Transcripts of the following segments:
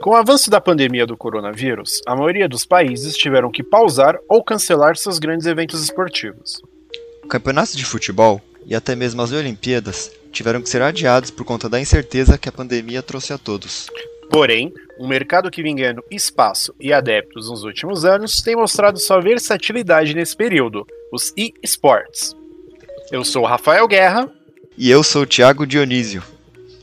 Com o avanço da pandemia do coronavírus, a maioria dos países tiveram que pausar ou cancelar seus grandes eventos esportivos. Campeonatos de futebol e até mesmo as Olimpíadas tiveram que ser adiados por conta da incerteza que a pandemia trouxe a todos. Porém, um mercado que vem ganhando espaço e adeptos nos últimos anos tem mostrado sua versatilidade nesse período, os e-sports. Eu sou Rafael Guerra. E eu sou Thiago Dionísio.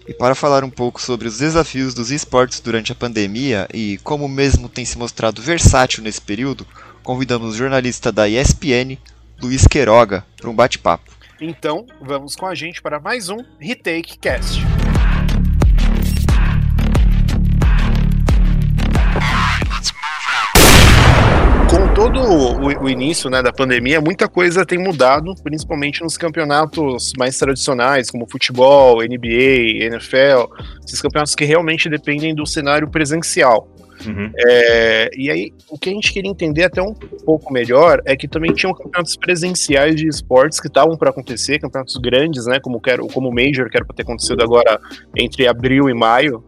E para falar um pouco sobre os desafios dos esportes durante a pandemia e como mesmo tem se mostrado versátil nesse período, convidamos o jornalista da ESPN, Luiz Queiroga, para um bate-papo. Então, vamos com a gente para mais um Retake Cast. Todo o, o início né, da pandemia, muita coisa tem mudado, principalmente nos campeonatos mais tradicionais, como futebol, NBA, NFL, esses campeonatos que realmente dependem do cenário presencial. Uhum. É, e aí, o que a gente queria entender até um pouco melhor é que também tinham campeonatos presenciais de esportes que estavam para acontecer, campeonatos grandes, né? Como, quero, como o Major, que era para ter acontecido agora entre abril e maio.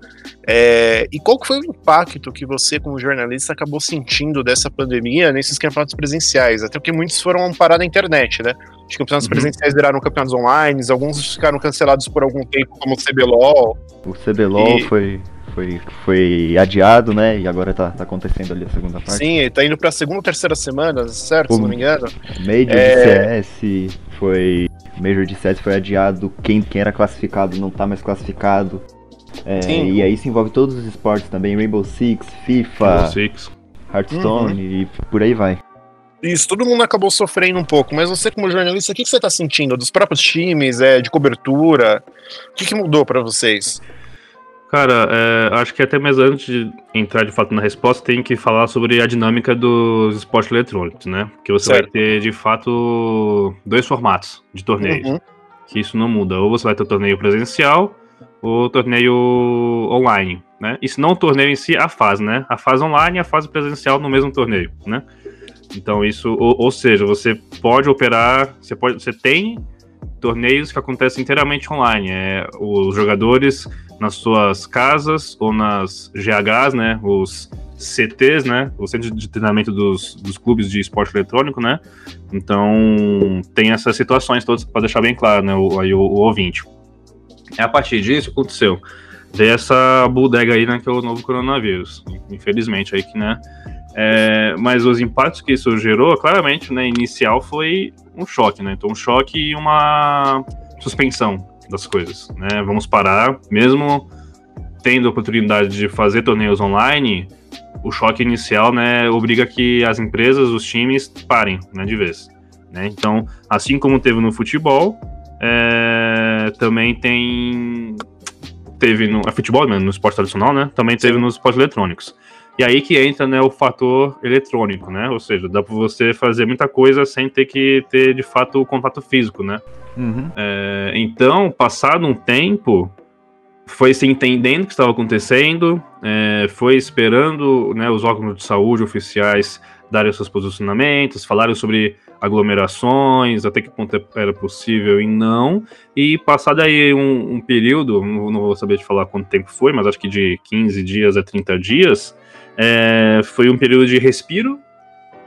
É, e qual foi o impacto que você, como jornalista, acabou sentindo dessa pandemia nesses campeonatos presenciais? Até porque muitos foram parar na internet, né? Os campeonatos uhum. presenciais viraram campeonatos online, alguns ficaram cancelados por algum tempo, como o CBLOL. O CBLOL e... foi foi, foi adiado, né? E agora tá, tá acontecendo ali a segunda parte. Sim, tá indo pra segunda ou terceira semana, certo? O se não me engano. Major é... de CS foi. Major de CS foi adiado. Quem, quem era classificado não tá mais classificado. É, e aí se envolve todos os esportes também, Rainbow Six, FIFA, Rainbow Six. Hearthstone uhum. e por aí vai. Isso, todo mundo acabou sofrendo um pouco, mas você como jornalista, o que, que você está sentindo dos próprios times, é, de cobertura? O que, que mudou para vocês? Cara, é, acho que até mais antes de entrar de fato na resposta, tem que falar sobre a dinâmica dos esportes eletrônicos, né? Porque você certo. vai ter de fato dois formatos de torneios. Uhum. Que isso não muda. Ou você vai ter torneio presencial ou torneio online, né? Isso não o torneio em si, a fase, né? A fase online e a fase presencial no mesmo torneio, né? Então isso, ou, ou seja, você pode operar, você pode, você tem torneios que acontecem inteiramente online. É, os jogadores nas suas casas ou nas GHs, né? Os CTs, né? O centro de treinamento dos, dos clubes de esporte eletrônico, né? Então tem essas situações todas para deixar bem claro, né? O, aí o, o ouvinte. É a partir disso aconteceu. Veio essa bodega aí, né? Que é o novo coronavírus. Infelizmente aí que, né? É, mas os impactos que isso gerou, claramente, né? Inicial foi um choque, né? Então um choque e uma suspensão das coisas, né? Vamos parar, mesmo tendo a oportunidade de fazer torneios online, o choque inicial, né, obriga que as empresas, os times parem, né, de vez. Né? Então, assim como teve no futebol, é, também tem teve no é futebol, né, no esporte tradicional, né? Também teve nos esportes eletrônicos. E aí que entra né, o fator eletrônico, né? Ou seja, dá para você fazer muita coisa sem ter que ter de fato o contato físico, né? Uhum. É, então, passado um tempo, foi se entendendo o que estava acontecendo, é, foi esperando né, os órgãos de saúde oficiais darem seus posicionamentos, falaram sobre aglomerações, até que ponto era possível e não. E passado aí um, um período, não, não, vou saber te falar quanto tempo foi, mas acho que de 15 dias a 30 dias, é, foi um período de respiro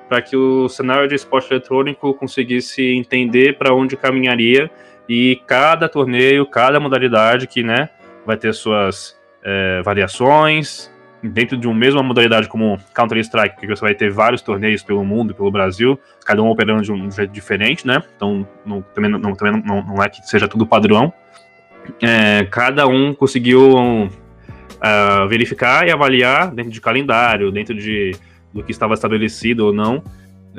para que o cenário de esporte eletrônico conseguisse entender para onde caminharia e cada torneio, cada modalidade que né, vai ter suas é, variações dentro de uma mesma modalidade como Counter-Strike, que você vai ter vários torneios pelo mundo, pelo Brasil, cada um operando de um jeito diferente, né? Então não, também, não, também não, não é que seja tudo padrão. É, cada um conseguiu uh, verificar e avaliar dentro de calendário, dentro de do que estava estabelecido ou não,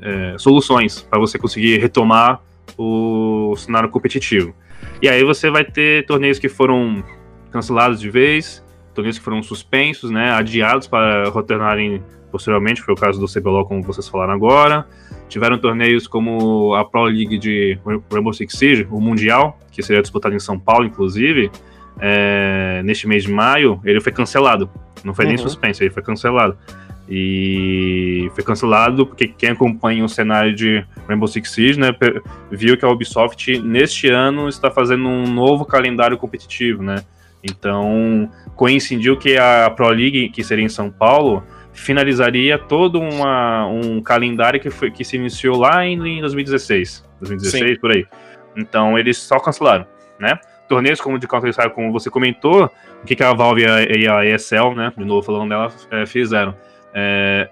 é, soluções para você conseguir retomar o cenário competitivo. E aí você vai ter torneios que foram cancelados de vez, torneios que foram suspensos, né, adiados para retornarem posteriormente, foi o caso do CBLOL, como vocês falaram agora. Tiveram torneios como a Pro League de Rainbow Six Siege, o Mundial, que seria disputado em São Paulo, inclusive, é, neste mês de maio, ele foi cancelado. Não foi uhum. nem suspenso, ele foi cancelado. E foi cancelado porque quem acompanha o cenário de Rainbow Six Siege, né, viu que a Ubisoft neste ano está fazendo um novo calendário competitivo, né? Então, coincidiu que a Pro League, que seria em São Paulo, finalizaria todo uma, um calendário que, foi, que se iniciou lá em, em 2016. 2016, Sim. por aí. Então, eles só cancelaram, né? Torneios como de Counter-Strike, como você comentou, o que, que a Valve e a, ESL, né, de novo falando dela, é, fizeram? É,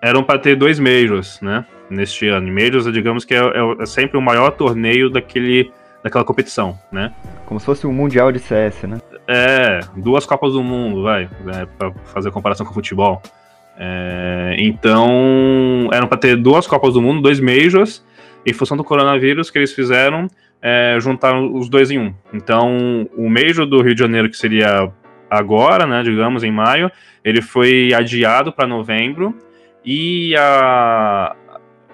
eram para ter dois Majors, né, neste ano. E Majors, digamos que é, é, é sempre o maior torneio daquele, daquela competição, né? Como se fosse um Mundial de CS, né? É, duas Copas do Mundo, vai, é, para fazer comparação com o futebol. É, então, eram para ter duas Copas do Mundo, dois Majors, em função do coronavírus que eles fizeram, é, juntaram os dois em um. Então, o Major do Rio de Janeiro, que seria agora, né, digamos, em maio, ele foi adiado para novembro, e a,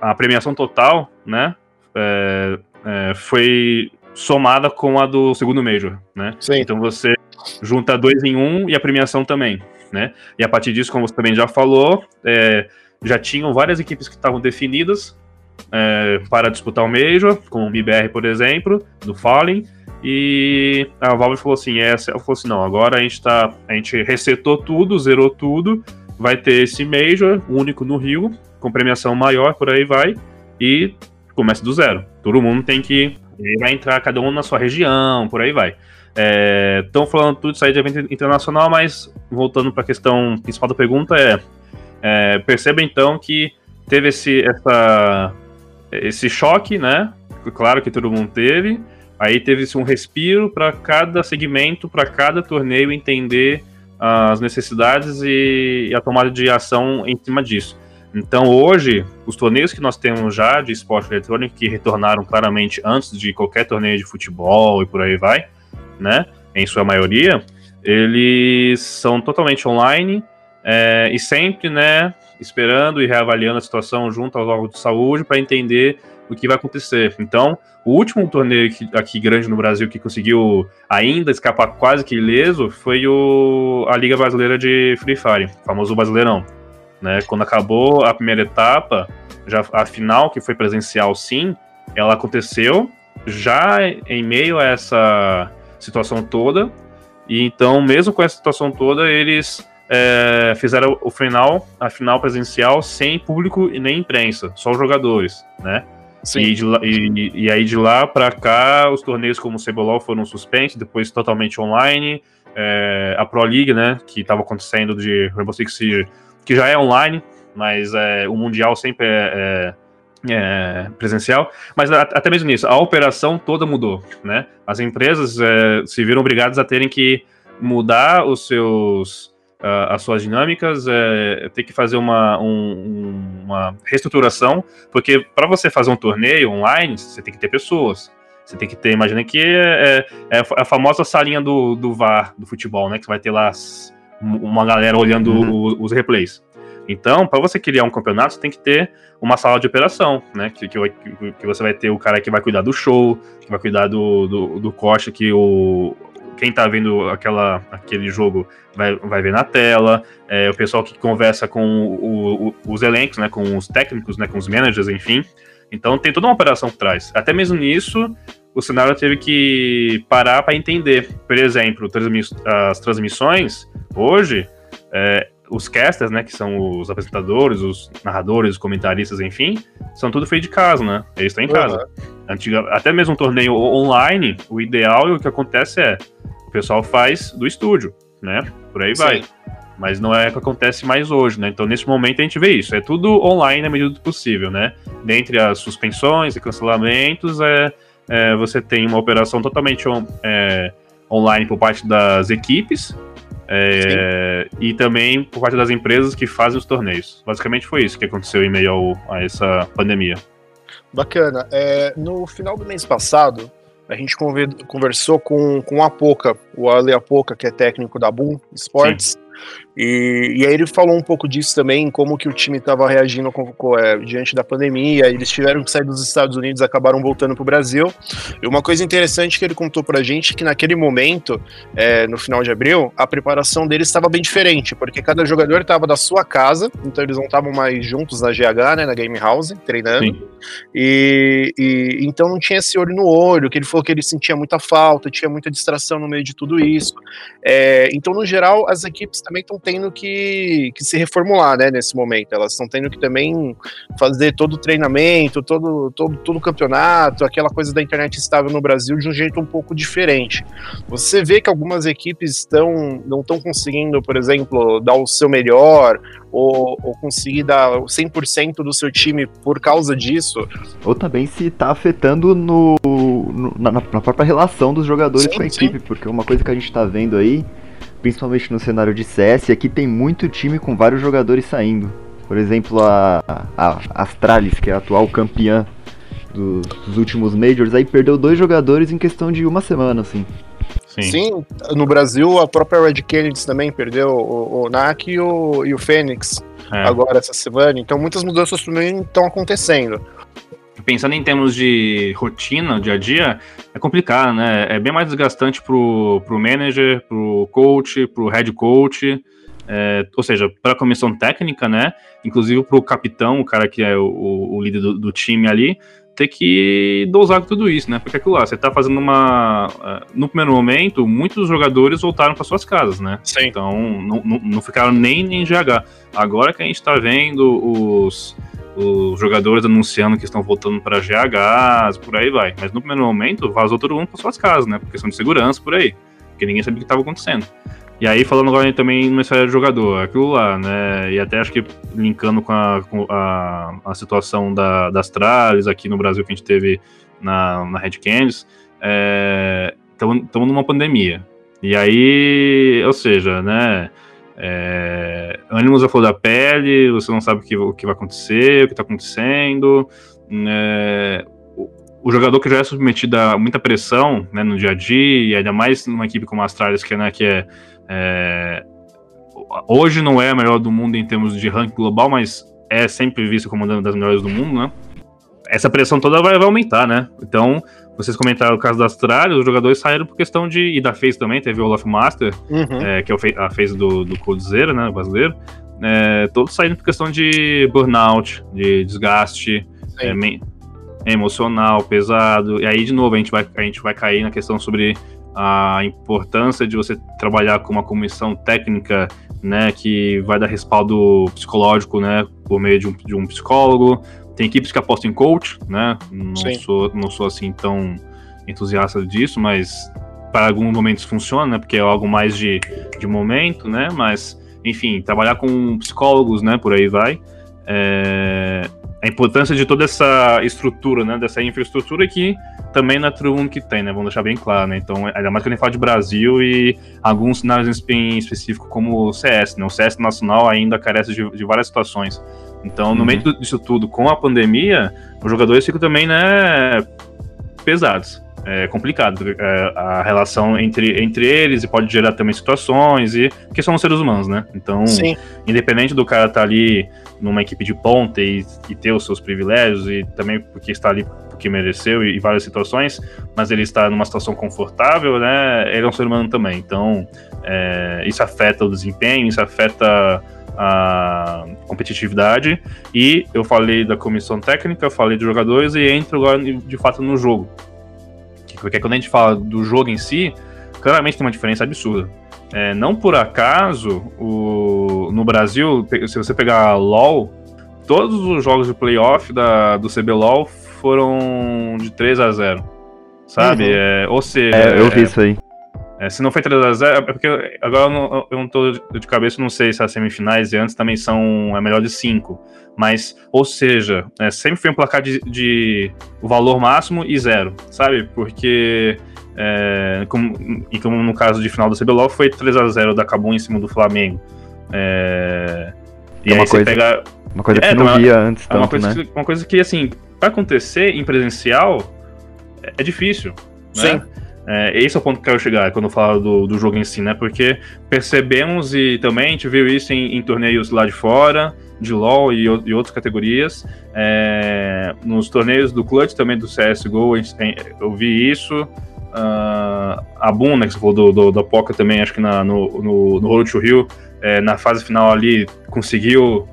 a premiação total, né, é, é, foi somada com a do segundo Major, né? Sim. Então você junta dois em um e a premiação também, né? E a partir disso, como você também já falou, é, já tinham várias equipes que estavam definidas é, para disputar o Major, como o MIBR, por exemplo, do Fallen, e a Valve falou assim, essa, ela falou assim, não, agora a gente tá, a gente resetou tudo, zerou tudo, vai ter esse Major, único no Rio, com premiação maior, por aí vai, e começa do zero. Todo mundo tem que vai entrar cada um na sua região, por aí vai. Estão é, falando tudo isso aí de evento internacional, mas voltando para a questão principal da pergunta é, é, perceba então que teve esse, essa, esse choque, né? Claro que todo mundo teve. Aí teve-se um respiro para cada segmento, para cada torneio entender as necessidades e, e a tomada de ação em cima disso. Então, hoje, os torneios que nós temos já de esporte eletrônico, que retornaram claramente antes de qualquer torneio de futebol e por aí vai, né? Em sua maioria, eles são totalmente online é, e sempre, né? Esperando e reavaliando a situação junto aos órgãos de saúde para entender o que vai acontecer. Então, o último torneio aqui, grande no Brasil que conseguiu ainda escapar quase que ileso foi o, a Liga Brasileira de Free Fire, famoso Brasileirão. Né? Quando acabou a primeira etapa, já a final, que foi presencial sim, ela aconteceu já em meio a essa situação toda. E então, mesmo com essa situação toda, eles é, fizeram o final, a final presencial sem público e nem imprensa, só os jogadores, né? Sim. E, de, e, e aí de lá para cá, os torneios como o Cebolol foram suspensos, depois totalmente online. É, a Pro League, né, que estava acontecendo de Rainbow Six Siege que já é online, mas é, o Mundial sempre é, é, é presencial. Mas a, até mesmo nisso, a operação toda mudou, né? As empresas é, se viram obrigadas a terem que mudar os seus uh, as suas dinâmicas, é, ter que fazer uma, um, uma reestruturação, porque para você fazer um torneio online, você tem que ter pessoas. Você tem que ter, imagina que é, é, é a famosa salinha do, do VAR do futebol, né? Que você vai ter lá uma galera olhando uhum. os replays. Então, para você criar um campeonato, você tem que ter uma sala de operação, né? Que, que, que, você vai ter o cara que vai cuidar do show, que vai cuidar do, do, do corte que o, quem tá vendo aquela, aquele jogo vai, vai ver na tela, é, o pessoal que conversa com o, o, os elencos, né? Com os técnicos, né? Com os managers, enfim. Então tem toda uma operação por trás. Até mesmo nisso, o cenário teve que parar para entender. Por exemplo, as transmissões, hoje, é, os casters, né, que são os apresentadores, os narradores, os comentaristas, enfim, são tudo feito de casa, né? Eles estão em casa. Uhum. Antiga, até mesmo um torneio online, o ideal e o que acontece é o pessoal faz do estúdio, né? Por aí Sim. vai. Mas não é o que acontece mais hoje, né? Então, nesse momento, a gente vê isso. É tudo online na medida do possível, né? Dentre as suspensões e cancelamentos, é, é você tem uma operação totalmente on, é, online por parte das equipes, é, e também por parte das empresas que fazem os torneios. Basicamente foi isso que aconteceu em meio ao, a essa pandemia. Bacana. É, no final do mês passado, a gente conversou com, com o Apoca, o Ale Apoca, que é técnico da Boom Sports, Sim. E, e aí ele falou um pouco disso também, como que o time estava reagindo com, com, é, diante da pandemia. Eles tiveram que sair dos Estados Unidos, acabaram voltando para o Brasil. E uma coisa interessante que ele contou para a gente é que naquele momento, é, no final de abril, a preparação deles estava bem diferente, porque cada jogador estava da sua casa, então eles não estavam mais juntos na GH, né, na Game House, treinando. E, e, então não tinha esse olho no olho, que ele falou que ele sentia muita falta, tinha muita distração no meio de tudo isso. É, então, no geral, as equipes também estão tendo que, que se reformular, né, nesse momento. Elas estão tendo que também fazer todo o treinamento, todo, todo, todo o campeonato, aquela coisa da internet estável no Brasil de um jeito um pouco diferente. Você vê que algumas equipes estão não estão conseguindo, por exemplo, dar o seu melhor ou, ou conseguir dar 100% do seu time por causa disso. Ou também se está afetando no, no na, na, própria relação dos jogadores sim, com a equipe, sim. porque uma coisa que a gente está vendo aí, principalmente no cenário de CS, é que tem muito time com vários jogadores saindo. Por exemplo, a, a Astralis, que é a atual campeã dos, dos últimos Majors, aí perdeu dois jogadores em questão de uma semana, assim. Sim. Sim. no Brasil a própria Red Kennedy também perdeu o, o NAC e o, e o Fênix é. agora essa semana. Então muitas mudanças também estão acontecendo. Pensando em termos de rotina, dia a dia, é complicado, né? É bem mais desgastante pro, pro manager, pro coach, pro head coach, é, ou seja, para a comissão técnica, né? Inclusive para o capitão, o cara que é o, o líder do, do, time ali, ter que dosar tudo isso, né? Porque aquilo lá, você tá fazendo uma. Uh, no primeiro momento, muitos jogadores voltaram para suas casas, né? Sim. Então não, não, não ficaram nem em GH. Agora que a gente tá vendo os, os jogadores anunciando que estão voltando para GH, por aí vai. Mas no primeiro momento, vazou todo mundo para suas casas, né? Por questão de segurança, por aí. Porque ninguém sabia o que estava acontecendo. E aí, falando agora também no história do jogador, aquilo lá, né? E até acho que linkando com a, com a, a situação da, das tralhas aqui no Brasil que a gente teve na, na Red Candies, estamos é, numa pandemia. E aí, ou seja, né? É, ânimos a flor da pele, você não sabe o que, o que vai acontecer, o que está acontecendo. É, o jogador que já é submetido a muita pressão né, no dia a dia, e ainda mais numa equipe como a Astralis, que, né, que é é, hoje não é a melhor do mundo em termos de ranking global, mas é sempre vista como uma das melhores do mundo, né? Essa pressão toda vai, vai aumentar, né? Então, vocês comentaram o caso da Austrália, os jogadores saíram por questão de. E da FaZe também, teve o Olaf Master, uhum. é, que é a FaZe do, do Coldzera, né? Brasileiro. É, todos saíram por questão de burnout, de desgaste é, emocional, pesado. E aí, de novo, a gente, vai, a gente vai cair na questão sobre a importância de você trabalhar com uma comissão técnica, né, que vai dar respaldo psicológico, né, por meio de um, de um psicólogo. Tem equipes que apostam em coach, né, não sou, não sou assim tão entusiasta disso, mas para alguns momentos funciona, né, porque é algo mais de, de momento, né, mas, enfim, trabalhar com psicólogos, né, por aí vai. É, a importância de toda essa estrutura, né, dessa infraestrutura que também não é todo mundo que tem, né, vamos deixar bem claro, né, então, ainda mais que a gente fala de Brasil e alguns cenários em específico como o CS, né, o CS nacional ainda carece de, de várias situações, então, no uhum. meio disso tudo, com a pandemia, os jogadores ficam também, né, pesados, é complicado é, a relação entre, entre eles e pode gerar também situações e porque são seres humanos, né? Então, Sim. independente do cara estar tá ali numa equipe de ponta e, e, ter os seus privilégios e também porque está ali porque mereceu e, e, várias situações, mas ele está numa situação confortável, né? Ele é um ser humano também. Então, é, isso afeta o desempenho, isso afeta a competitividade. E eu falei da comissão técnica, falei dos jogadores e entro agora de fato no jogo. Porque quando a gente fala do jogo em si, claramente tem uma diferença absurda. É, não por acaso, o, no Brasil, se você pegar LoL, todos os jogos de playoff da, do CBLOL foram de 3 a 0 Sabe? Uhum. É, ou seja. É, eu vi é, isso aí. É, se não foi 3x0, é porque agora eu não, eu não tô de cabeça, não sei se as semifinais e antes também são é melhor de 5. Mas, ou seja, é, sempre foi um placar de, de o valor máximo e zero, sabe? Porque, é, como, e como no caso de final do CBLOL, foi 3x0 da Cabum em cima do Flamengo. É, e é uma aí coisa, você pega. Uma coisa que é, não via antes, é uma coisa, né? que, uma coisa que, assim, pra acontecer em presencial é, é difícil. Né? É, esse é o ponto que eu quero chegar quando eu falo do, do jogo em si, né? Porque percebemos e também a gente viu isso em, em torneios lá de fora, de LoL e, e outras categorias. É, nos torneios do Clutch também do CSGO, eu vi isso. Uh, a Boom, né, que você falou do, do, da Poca também, acho que na, no, no, no Road to Rio, é, na fase final ali, conseguiu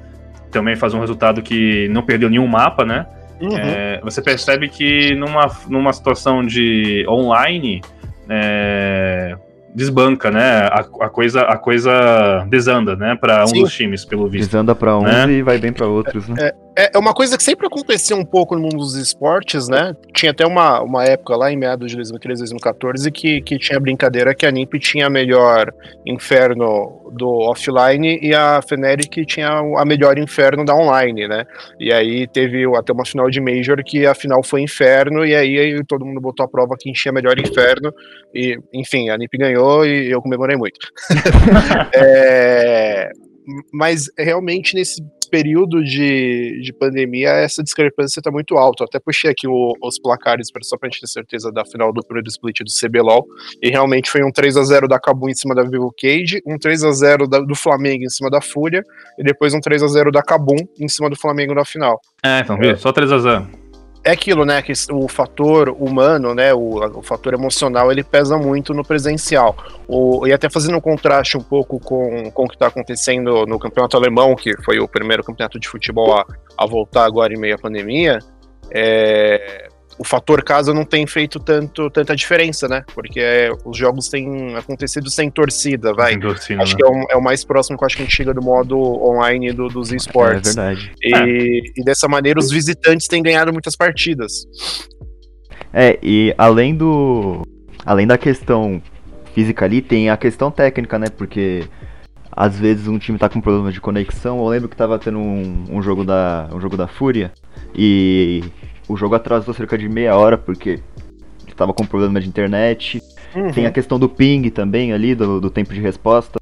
também fazer um resultado que não perdeu nenhum mapa, né? Uhum. É, você percebe que numa, numa situação de online, é, desbanca, né? A, a, coisa, a coisa desanda, né? Para um Sim. dos times, pelo visto. Desanda para uns né? e vai bem para outros, né? É, é, uma coisa que sempre acontecia um pouco no mundo dos esportes, né? Tinha até uma, uma época lá em meados de 2013, 2014 que, que tinha brincadeira que a NIP tinha a melhor inferno do offline e a Fnatic tinha a melhor inferno da online, né? E aí teve até uma final de Major que a final foi inferno e aí, aí todo mundo botou a prova quem tinha melhor inferno e, enfim, a NIP ganhou e eu comemorei muito. é, mas realmente nesse período de, de pandemia, essa discrepância está muito alta. Eu até puxei aqui o, os placares para só para a gente ter certeza da final do primeiro split do CBLOL. E realmente foi um 3 a 0 da Cabum em cima da Vivo Cage, um 3 a 0 da, do Flamengo em cima da Fúria, e depois um 3 a 0 da Cabum em cima do Flamengo na final. É, então, viu? É. Só 3 a 0 é aquilo, né? Que o fator humano, né? O, o fator emocional, ele pesa muito no presencial. O, e até fazendo um contraste um pouco com, com o que está acontecendo no campeonato alemão, que foi o primeiro campeonato de futebol a, a voltar agora em meio à pandemia. É, o fator casa não tem feito tanto, tanta diferença, né? Porque é, os jogos têm acontecido sem torcida, vai. Sem torcida, acho né? que é o, é o, mais próximo que eu acho que a gente chega do modo online do, dos esportes. É verdade. E, é. e dessa maneira os visitantes têm ganhado muitas partidas. É, e além do. Além da questão física ali, tem a questão técnica, né? Porque às vezes um time tá com problema de conexão. Eu lembro que tava tendo um, um jogo da. um jogo da Fúria. E o jogo atrasou cerca de meia hora porque estava com problema de internet. Uhum. Tem a questão do ping também ali, do, do tempo de resposta.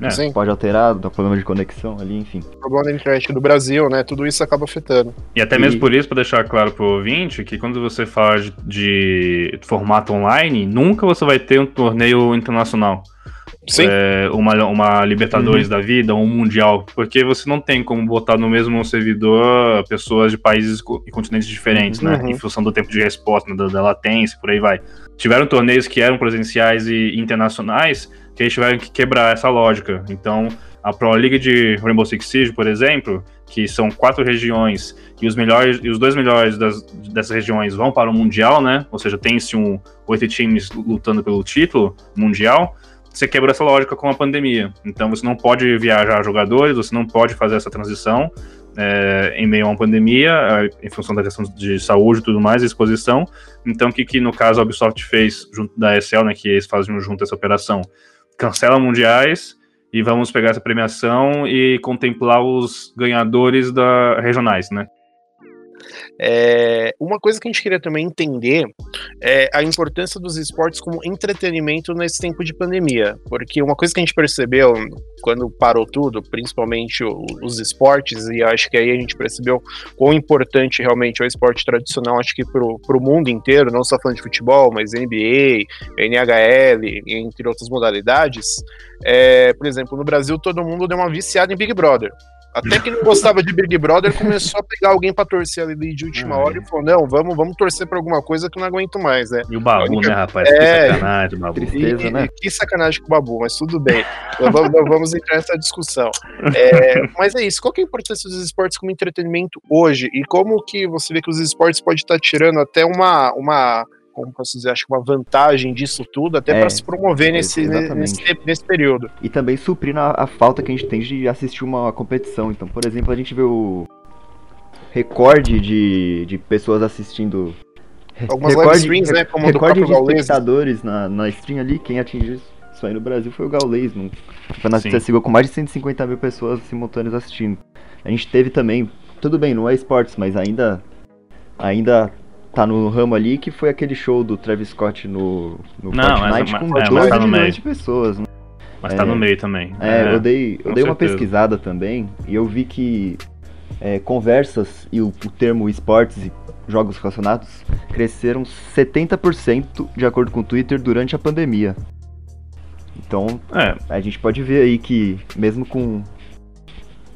É. Pode alterar, dá problema de conexão ali, enfim. Problema da internet do Brasil, né? Tudo isso acaba afetando. E até mesmo e... por isso, para deixar claro pro ouvinte, que quando você fala de, de formato online, nunca você vai ter um torneio internacional. É, uma, uma Libertadores uhum. da vida, um Mundial, porque você não tem como botar no mesmo servidor pessoas de países e continentes diferentes, né? Uhum. Em função do tempo de resposta, da, da latência, por aí vai. Tiveram torneios que eram presenciais e internacionais que eles tiveram que quebrar essa lógica. Então, a Pro League de Rainbow Six Siege, por exemplo, que são quatro regiões e os melhores e os dois melhores das, dessas regiões vão para o mundial, né? Ou seja, tem-se um oito times lutando pelo título mundial você quebrou essa lógica com a pandemia. Então você não pode viajar jogadores, você não pode fazer essa transição é, em meio a uma pandemia, em função da questão de saúde e tudo mais, exposição. Então o que, que no caso a Ubisoft fez junto da ESL, né, que eles fazem junto essa operação? Cancela mundiais e vamos pegar essa premiação e contemplar os ganhadores da regionais, né? É, uma coisa que a gente queria também entender é a importância dos esportes como entretenimento nesse tempo de pandemia, porque uma coisa que a gente percebeu quando parou tudo, principalmente os esportes, e acho que aí a gente percebeu quão importante realmente é o esporte tradicional, acho que para o mundo inteiro, não só falando de futebol, mas NBA, NHL, entre outras modalidades. É, por exemplo, no Brasil todo mundo deu uma viciada em Big Brother. Até que não gostava de Big Brother começou a pegar alguém pra torcer ali de última hora e falou: não, vamos, vamos torcer pra alguma coisa que eu não aguento mais, né? E o Babu, única... né, rapaz? É, que sacanagem, Babu. Tristeza, e, né? Que sacanagem com o Babu, mas tudo bem. vamos, vamos entrar nessa discussão. É, mas é isso, qual que é a importância dos esportes como entretenimento hoje? E como que você vê que os esportes podem estar tirando até uma. uma como posso dizer, acho que uma vantagem disso tudo, até é, para se promover nesse, nesse, nesse, período. E também suprir a, a, falta que a gente tem de assistir uma competição. Então, por exemplo, a gente vê o recorde de, de pessoas assistindo. Algumas recorde, live streams, né? Como recorde do de espectadores na, na stream ali, quem atingiu isso aí no Brasil foi o Gaulês, no Campeonato de CSGO, com mais de 150 mil pessoas simultâneas assistindo. A gente teve também, tudo bem, não é esportes, mas ainda ainda tá no ramo ali, que foi aquele show do Travis Scott no, no Não, Fortnite mas, com é, 12 tá milhões de pessoas. Né? Mas tá é, tá no meio também. É, é eu dei, eu dei uma pesquisada também e eu vi que é, conversas e o, o termo esportes jogos relacionados cresceram 70% de acordo com o Twitter durante a pandemia. Então, é. a gente pode ver aí que mesmo com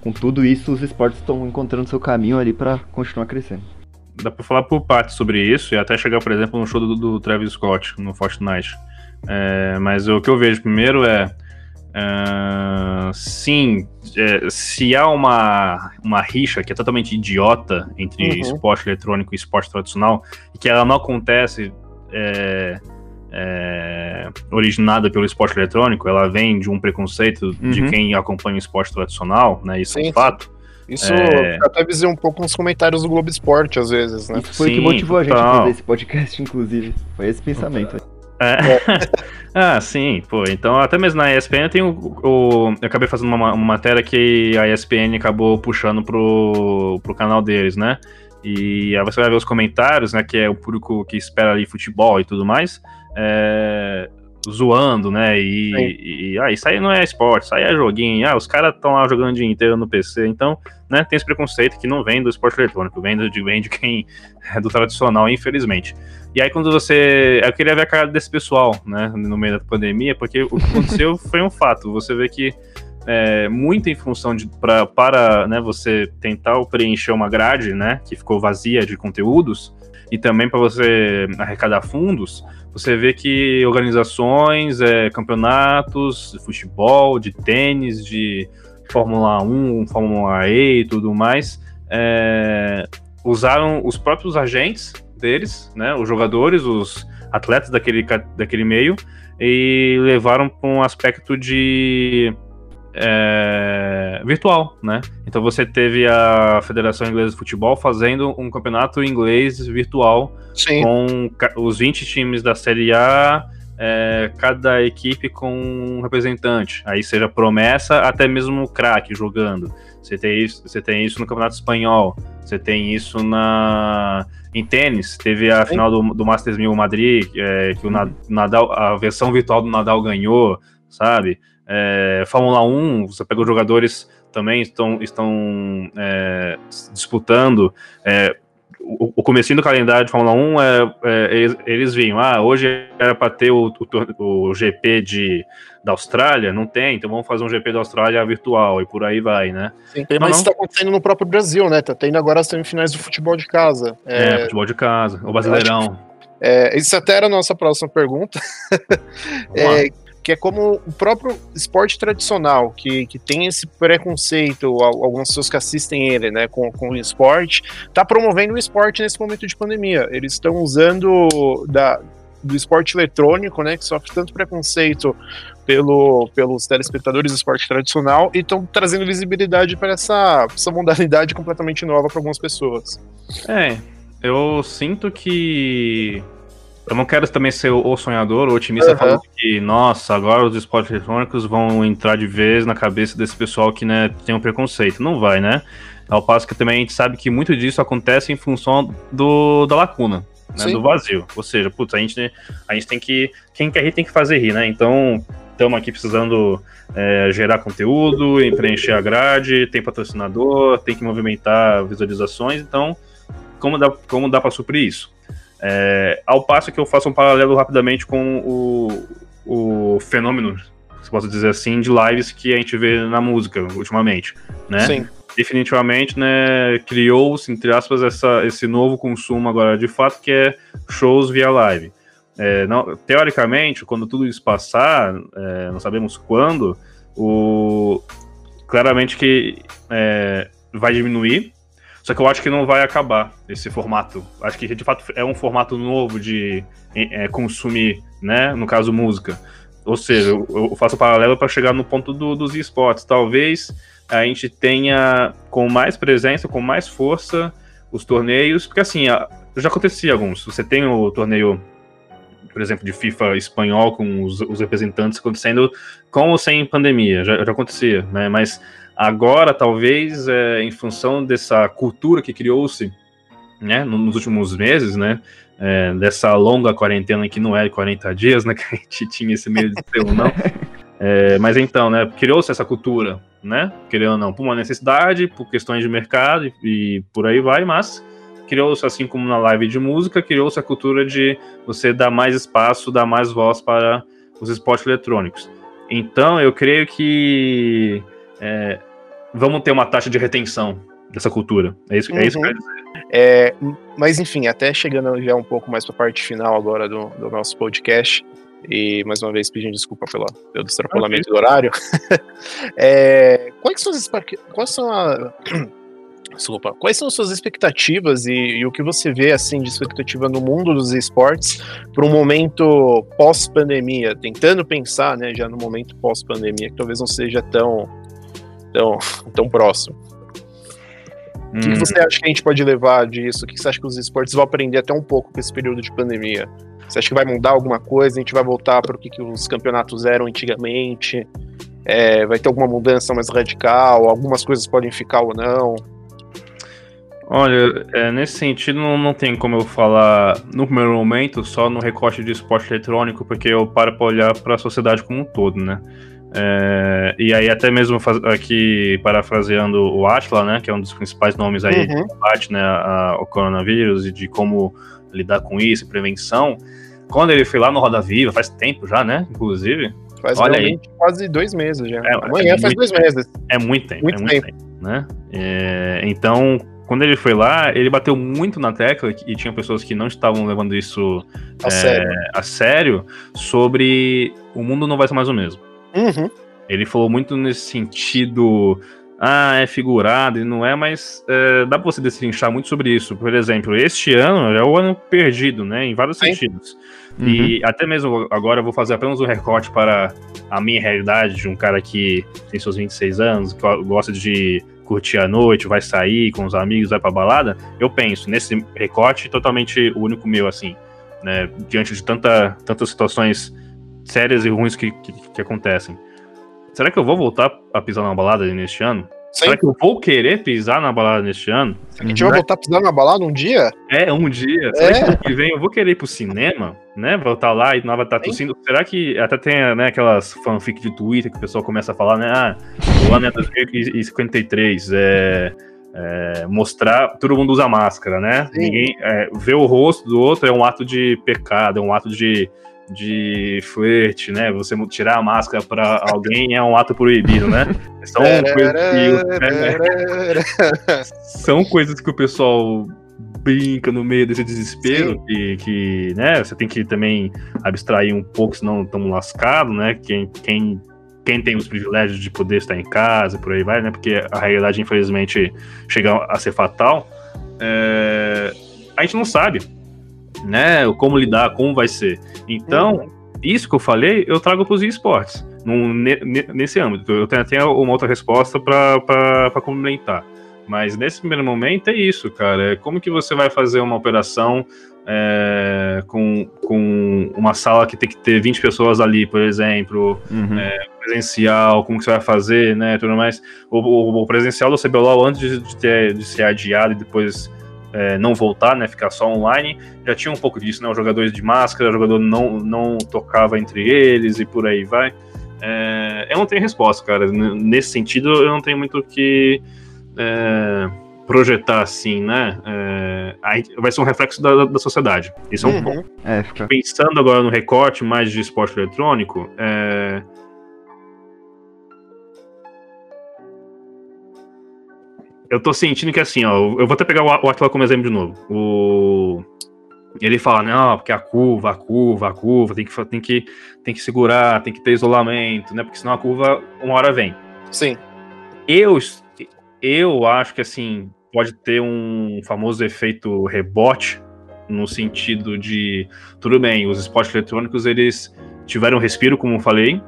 com tudo isso, os esportes estão encontrando seu caminho ali para continuar crescendo. Dá pra falar por parte sobre isso e até chegar, por exemplo, no show do, do Travis Scott no Fortnite. É, mas o que eu vejo primeiro é Uh, sim, é, se há uma, uma rixa que é totalmente idiota entre uhum. esporte eletrônico e esporte tradicional, e que ela não acontece é, é, originada pelo esporte eletrônico, ela vem de um preconceito uhum. de quem acompanha o esporte tradicional, né? Isso sim, é um fato. Isso é... até visei um pouco nos comentários do Globo Esporte, às vezes, né? Isso foi o que motivou a gente a fazer esse podcast, inclusive. Foi esse pensamento. É. ah, sim, pô. Então, até mesmo na ESPN tem o. o eu acabei fazendo uma, uma, matéria que a ESPN acabou puxando pro, pro canal deles, né? E aí você vai ver os comentários, né? Que é o público que espera ali futebol e tudo mais. É, zoando, né? E, e, e, ah, isso aí não é esporte, isso aí é joguinho. Ah, os caras estão lá jogando o dia inteiro no PC. Então, né, tem esse preconceito que não vem do esporte eletrônico, vem de, vem de quem é do tradicional, infelizmente. E aí, quando você. Eu queria ver a cara desse pessoal, né, no meio da pandemia, porque o que aconteceu foi um fato. Você vê que. É, muito em função de pra, para né, você tentar preencher uma grade, né, que ficou vazia de conteúdos, e também para você arrecadar fundos, você vê que organizações, é, campeonatos de futebol, de tênis, de Fórmula 1, Fórmula E e tudo mais, é, usaram os próprios agentes deles, né, os jogadores, os atletas daquele, daquele meio, e levaram para um aspecto de é, virtual, né? Então você teve a Federação Inglesa de Futebol fazendo um campeonato inglês virtual Sim. com os 20 times da Série A, é, cada equipe com um representante. Aí seja promessa, até mesmo craque jogando. Você tem, isso, você tem isso no Campeonato Espanhol, você tem isso na em tênis. Teve a Sim. final do, do Masters 1000 Madrid, é, que o Nadal, a versão virtual do Nadal ganhou, sabe? É, Fórmula 1, você pegou jogadores também estão, estão é, disputando. É, o, o comecinho do calendário de Fórmula 1 é, é eles, eles vinham, ah, hoje era para ter o, o, o, GP de, da Austrália, não tem, então vamos fazer um GP da Austrália virtual e por aí vai, né? Sim, mas isso está acontecendo no próprio Brasil, né? Tá tendo agora as semifinais do futebol de casa. É, é futebol de casa, o Brasileirão. É, isso até era a nossa próxima pergunta. é, que é como o próprio esporte tradicional, que, que tem esse preconceito, algumas pessoas que assistem ele, né, com, com o esporte, tá promovendo o esporte nesse momento de pandemia. Eles estão usando da, do esporte eletrônico, né, que sofre tanto preconceito pelo, pelos telespectadores do esporte tradicional e estão trazendo visibilidade para essa, essa modalidade completamente nova para algumas pessoas. É, eu sinto que eu não quero também ser o sonhador, o otimista, uhum. falando que, nossa, agora os esportes eletrônicos vão entrar de vez na cabeça desse pessoal que né, tem um preconceito. Não vai, né? Ao passo que também a gente sabe que muito disso acontece em função do, da lacuna, né, do vazio. Ou seja, putz, a gente, a gente tem que. Quem quer rir tem que fazer rir, né? Então, estamos aqui precisando é, gerar conteúdo, preencher a grade, tem patrocinador, tem que movimentar visualizações. Então, como dá, como dá para suprir isso? É, ao passo que eu faço um paralelo rapidamente com o, o fenômeno, se posso dizer assim, de lives que a gente vê na música ultimamente, né? Sim. Definitivamente, né, criou-se, entre aspas, essa, esse novo consumo agora de fato, que é shows via live. É, não, teoricamente, quando tudo isso passar, é, não sabemos quando, o, claramente que é, vai diminuir, só que eu acho que não vai acabar esse formato. Acho que de fato é um formato novo de é, consumir, né? No caso, música. Ou seja, eu, eu faço paralelo para chegar no ponto do, dos esportes. Talvez a gente tenha com mais presença, com mais força os torneios, porque assim, já acontecia alguns. Você tem o torneio, por exemplo, de FIFA espanhol com os, os representantes acontecendo com ou sem pandemia, já, já acontecia, né? Mas Agora, talvez, é, em função dessa cultura que criou-se né, nos últimos meses, né, é, dessa longa quarentena que não é 40 dias, né, que a gente tinha esse medo de ter ou não. É, mas então, né, criou-se essa cultura, né, querendo ou não, por uma necessidade, por questões de mercado e, e por aí vai, mas criou-se, assim como na live de música, criou-se a cultura de você dar mais espaço, dar mais voz para os esportes eletrônicos. Então, eu creio que é, vamos ter uma taxa de retenção dessa cultura. É isso, uhum. é isso que eu quero dizer. É, mas, enfim, até chegando já um pouco mais para a parte final agora do, do nosso podcast, e mais uma vez pedindo desculpa pela, pelo extrapolamento okay. do horário. é, quais são as, quais são a, Desculpa. Quais são suas expectativas e, e, o que você vê assim de expectativa no mundo dos esportes para um momento pós-pandemia? Tentando pensar, né, já no momento pós-pandemia, que talvez não seja tão tão, tão próximo. Hum. O que, que, você acha que a gente pode levar disso? O que você acha que os esportes vão aprender até um pouco com esse período de pandemia? Você acha que vai mudar alguma coisa? A gente vai voltar para o que, que os campeonatos eram antigamente? É, vai ter alguma mudança mais radical? Algumas coisas podem ficar ou não? Olha, é, nesse sentido não, não tem como eu falar no primeiro momento só no recorte de esporte eletrônico, porque eu paro para olhar para a sociedade como um todo, né? É, e aí até mesmo aqui parafraseando o Atla, né, que é um dos principais nomes aí uhum. de combate, né, ao coronavírus e de como lidar com isso, prevenção. Quando ele foi lá no Roda Viva, faz tempo já, né? Inclusive. Faz Olha aí. quase dois meses já. É, Amanhã é faz dois meses. É muito tempo, muito é muito tempo. tempo né? É, então, quando ele foi lá, ele bateu muito na tecla e tinha pessoas que não estavam levando isso a, é, sério. a sério sobre o mundo não vai ser mais o mesmo. Uhum. Ele falou muito nesse sentido ah, é figurado e não é, mas é, dá pra você destrinchar muito sobre isso. Por exemplo, este ano é o ano perdido, né? Em vários Sim. sentidos. Uhum. E até mesmo agora eu vou fazer apenas um recorte para a minha realidade de um cara que tem seus 26 anos, que gosta de curtir a noite, vai sair com os amigos, vai pra balada. Eu penso nesse recorte totalmente único meu, assim, né? Diante de tanta, tantas situações sérias e ruins que, que, que acontecem será que eu vou voltar a pisar na balada neste ano? Sim. Será que eu vou querer pisar na balada neste ano? Será que a gente vai voltar a pisar na balada um dia? É, um dia. Será é. que ano que vem eu vou querer ir pro cinema, né? Voltar lá e não vai estar tossindo. Será que até tem né, aquelas fanfic de Twitter que o pessoal começa a falar, né? Ah, o ano é 2053, é, é, mostrar. Todo mundo usa máscara, né? Sim. Ninguém. É, ver o rosto do outro é um ato de pecado, é um ato de de flerte, né? Você tirar a máscara para alguém é um ato proibido, né? São coisas que, são coisas que o pessoal brinca no meio desse desespero e que, né, você tem que também abstrair um pouco, senão estamos lascados, né? Quem, quem, quem tem os privilégios de poder estar em casa e por aí vai, né? Porque a realidade, infelizmente, chega a ser fatal. É... A gente não sabe né? Como lidar, como vai ser. Então, uhum. isso que eu falei, eu trago para os esportes, num, nesse âmbito. Eu tenho até uma outra resposta para complementar. Mas nesse primeiro momento é isso, cara. É como que você vai fazer uma operação é, com, com uma sala que tem que ter 20 pessoas ali, por exemplo, uhum. é, presencial, como que você vai fazer, né, tudo mais. O, o, o presencial do CBLOL, antes de, de, ter, de ser adiado e depois é, não voltar, né, ficar só online, já tinha um pouco disso, né, os jogadores de máscara, o jogador não, não tocava entre eles e por aí vai. É, eu não tenho resposta, cara, nesse sentido eu não tenho muito o que é, projetar assim, né, é, vai ser um reflexo da, da sociedade, isso é um uhum. ponto. É, fica... Pensando agora no recorte mais de esporte eletrônico, é, eu tô sentindo que assim, ó, eu vou até pegar o Atila como exemplo de novo. O ele fala, não, porque a curva, a curva, a curva, tem que, tem que, tem que segurar, tem que ter isolamento, né? Porque senão a curva uma hora vem. Sim. Eu, eu acho que assim, pode ter um famoso efeito rebote, no sentido de, tudo bem, os esportes eletrônicos, eles tiveram respiro, como eu falei,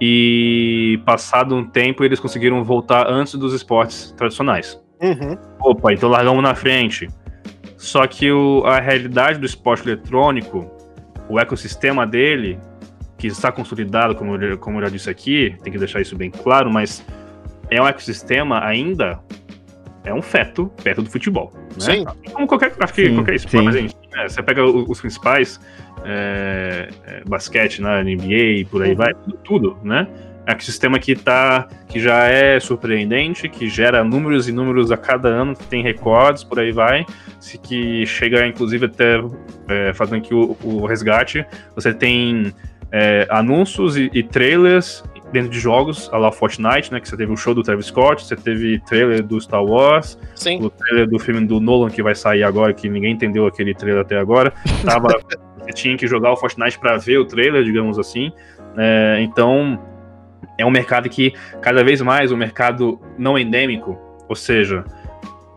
e passado um tempo eles conseguiram voltar antes dos esportes tradicionais. Uhum. Opa, então largamos na frente. Só que o, a realidade do esporte eletrônico, o ecossistema dele, que está consolidado, como eu, como eu já disse aqui, tem que deixar isso bem claro, mas é um ecossistema ainda é um feto perto do futebol. Né? Sim. Como qualquer, acho que sim, qualquer esporte, mas enfim, né? você pega os, os principais é, é, basquete na né? NBA, por aí uhum. vai, tudo, tudo, né? Ecossistema que tá, que já é surpreendente, que gera números e números a cada ano, que tem recordes, por aí vai, que chega inclusive até é, fazendo aqui o, o, resgate. Você tem é, anúncios e, e, trailers dentro de jogos, a lá Fortnite, né? Que você teve o show do Travis Scott, você teve trailer do Star Wars, Sim. o trailer do filme do Nolan que vai sair agora, que ninguém entendeu aquele trailer até agora. Tava, você tinha que jogar o Fortnite para ver o trailer, digamos assim. É, então é um mercado que cada vez mais o mercado não endêmico, ou seja,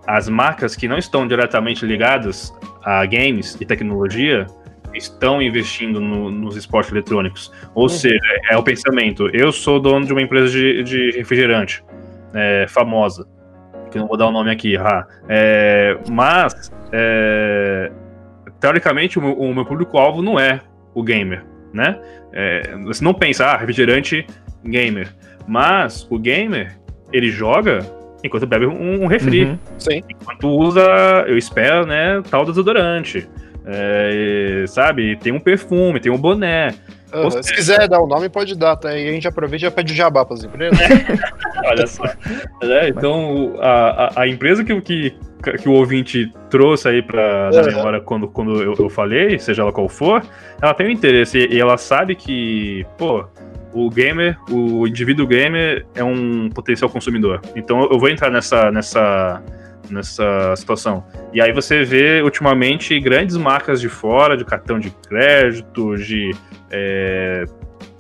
as marcas que não estão diretamente ligadas a games e tecnologia estão investindo no, nos esportes eletrônicos. Ou uhum. seja, é o pensamento. Eu sou dono de uma empresa de, de refrigerante é, famosa, que não vou dar o nome aqui, ah, é, mas é, teoricamente o meu, o meu público-alvo não é o gamer, né? É, você não pensa, ah, refrigerante gamer. Mas o gamer, ele joga enquanto bebe um, um refri. Uhum. Sim. Enquanto usa, eu espero, né, tal desodorante. É, sabe? Tem um perfume, tem um boné. Uhum. Se quiser dar o um nome, pode dar, tá? E a gente aproveita e já pede jabá para as empresas. Olha só. É, então, a, a, a, empresa que, que, que o ouvinte trouxe aí para uhum. memória quando, quando eu, eu falei, seja ela qual for, ela tem um interesse e ela sabe que, pô, o gamer, o indivíduo gamer é um potencial consumidor. Então eu vou entrar nessa, nessa, nessa situação. E aí você vê ultimamente grandes marcas de fora, de cartão de crédito, de é,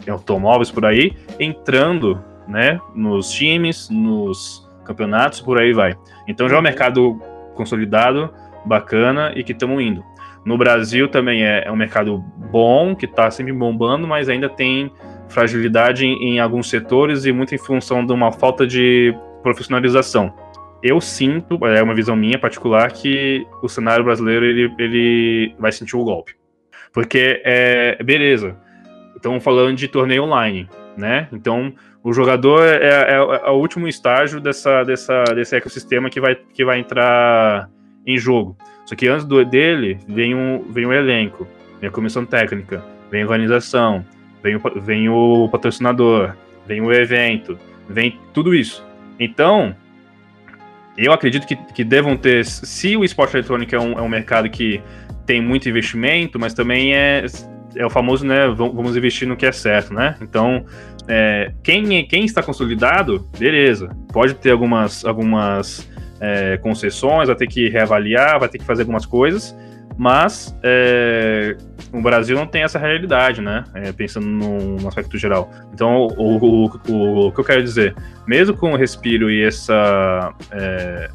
automóveis por aí, entrando né, nos times, nos campeonatos, por aí vai. Então já é um mercado consolidado, bacana e que estamos indo. No Brasil também é, é um mercado bom, que está sempre bombando, mas ainda tem fragilidade em, em alguns setores e muito em função de uma falta de profissionalização. Eu sinto, é uma visão minha particular, que o cenário brasileiro ele, ele vai sentir o golpe. Porque, é, beleza, estamos falando de torneio online, né? Então, o jogador é, é, é, o último estágio dessa, dessa, desse ecossistema que vai, que vai entrar em jogo. Só que antes do, dele, vem um, vem um elenco, vem a comissão técnica, vem a organização, vem o, vem o patrocinador, vem o evento, vem tudo isso. Então, eu acredito que, que devam ter. Se o esporte eletrônico é um, é um mercado que tem muito investimento, mas também é, é o famoso, né? Vamos investir no que é certo, né? Então, é, quem, quem está consolidado, beleza, pode ter algumas, algumas é, concessões, vai ter que reavaliar, vai ter que fazer algumas coisas, mas é, o Brasil não tem essa realidade, né? É, pensando no, aspecto geral. Então, o, o, o, o, que eu quero dizer, mesmo com o respiro e essa é,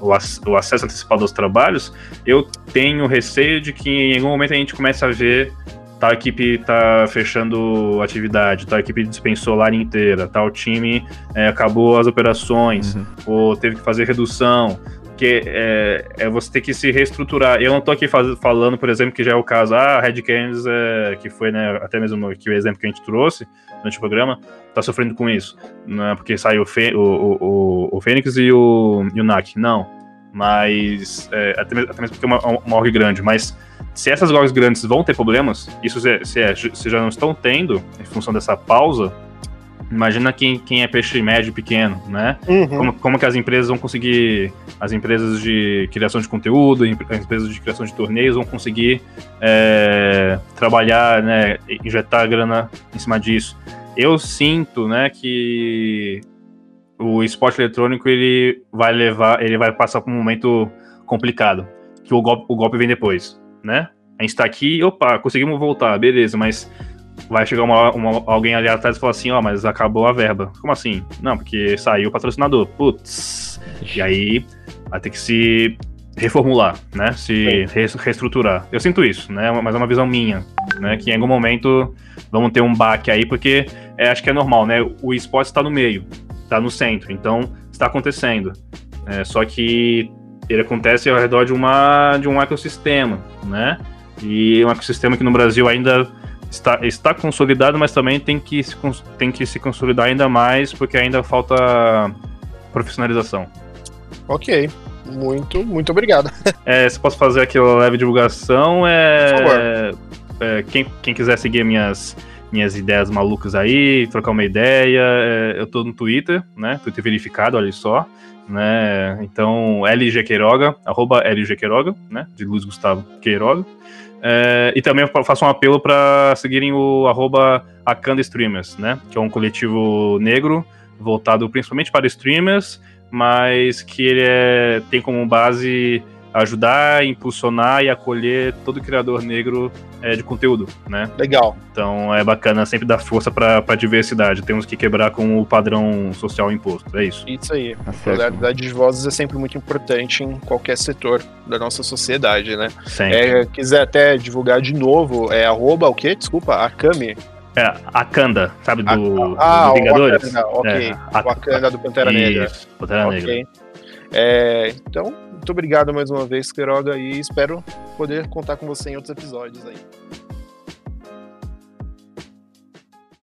o, o, acesso antecipado aos trabalhos, eu tenho receio de que em algum momento a gente comece a ver tal equipe tá fechando atividade, tal equipe dispensou a área inteira, tal time é, acabou as operações, uhum. ou teve que fazer redução porque é, é, você ter que se reestruturar. Eu não tô aqui faz, falando, por exemplo, que já é o caso, ah, a Red Canids, é, que foi, né, até mesmo que o exemplo que a gente trouxe durante o programa, tá sofrendo com isso. Né, porque saiu o, o, o, o, Fênix e o, e o NAC. Não. Mas, é, até, mesmo, até mesmo porque é uma, uma org grande, mas se essas orgs grandes vão ter problemas, isso se, se, é, se já não estão tendo, em função dessa pausa, Imagina quem, quem é peixe médio e pequeno, né? Uhum. Como, como que as empresas vão conseguir, as empresas de criação de conteúdo, as empresas de criação de torneios vão conseguir é, trabalhar, né, injetar grana em cima disso. Eu sinto, né, que o esporte eletrônico ele vai levar, ele vai passar por um momento complicado, que o golpe, o golpe vem depois, né? A gente tá aqui, opa, conseguimos voltar, beleza, mas vai chegar uma, uma, alguém ali atrás e falar assim, ó, oh, mas acabou a verba. Como assim? Não, porque saiu o patrocinador. Putz. E aí vai ter que se reformular, né? Se reestruturar. Eu sinto isso, né? Mas é uma visão minha, né? Que em algum momento vamos ter um baque aí, porque é, acho que é normal, né? O esporte está no meio, está no centro, então está acontecendo. É, só que ele acontece ao redor de, uma, de um ecossistema, né? E um ecossistema que no Brasil ainda está, está consolidado, mas também tem que, se, tem que se consolidar ainda mais, porque ainda falta profissionalização. Ok. Muito, muito obrigado. É, se posso fazer aqui a leve divulgação, é, Por favor. É, quem, quem quiser seguir minhas, minhas ideias malucas aí, trocar uma ideia. É, eu tô no Twitter, né? Twitter verificado, olha só. Né? Então, LG Queiroga, arroba LG Queiroga, né? De Luiz Gustavo Queiroga. É, e também faço um apelo para seguirem o arroba Streamers, né? Que é um coletivo negro voltado principalmente para streamers, mas que ele é, tem como base ajudar, impulsionar e acolher todo criador negro é, de conteúdo, né? Legal. Então é bacana sempre dar força para a diversidade. Temos que quebrar com o padrão social imposto. É isso. Isso aí. Tá a pluralidade de vozes é sempre muito importante em qualquer setor da nossa sociedade, né? Sempre. É, quiser até divulgar de novo, é arroba o quê? Desculpa, a Kami. É, a Kanda, sabe, do, ah, do Vingadores? O Wakanda, ok. É, Wakanda do Pantera Negra. Isso, Pantera okay. Negra. É, então, muito obrigado mais uma vez, Queiroga, e espero poder contar com você em outros episódios aí.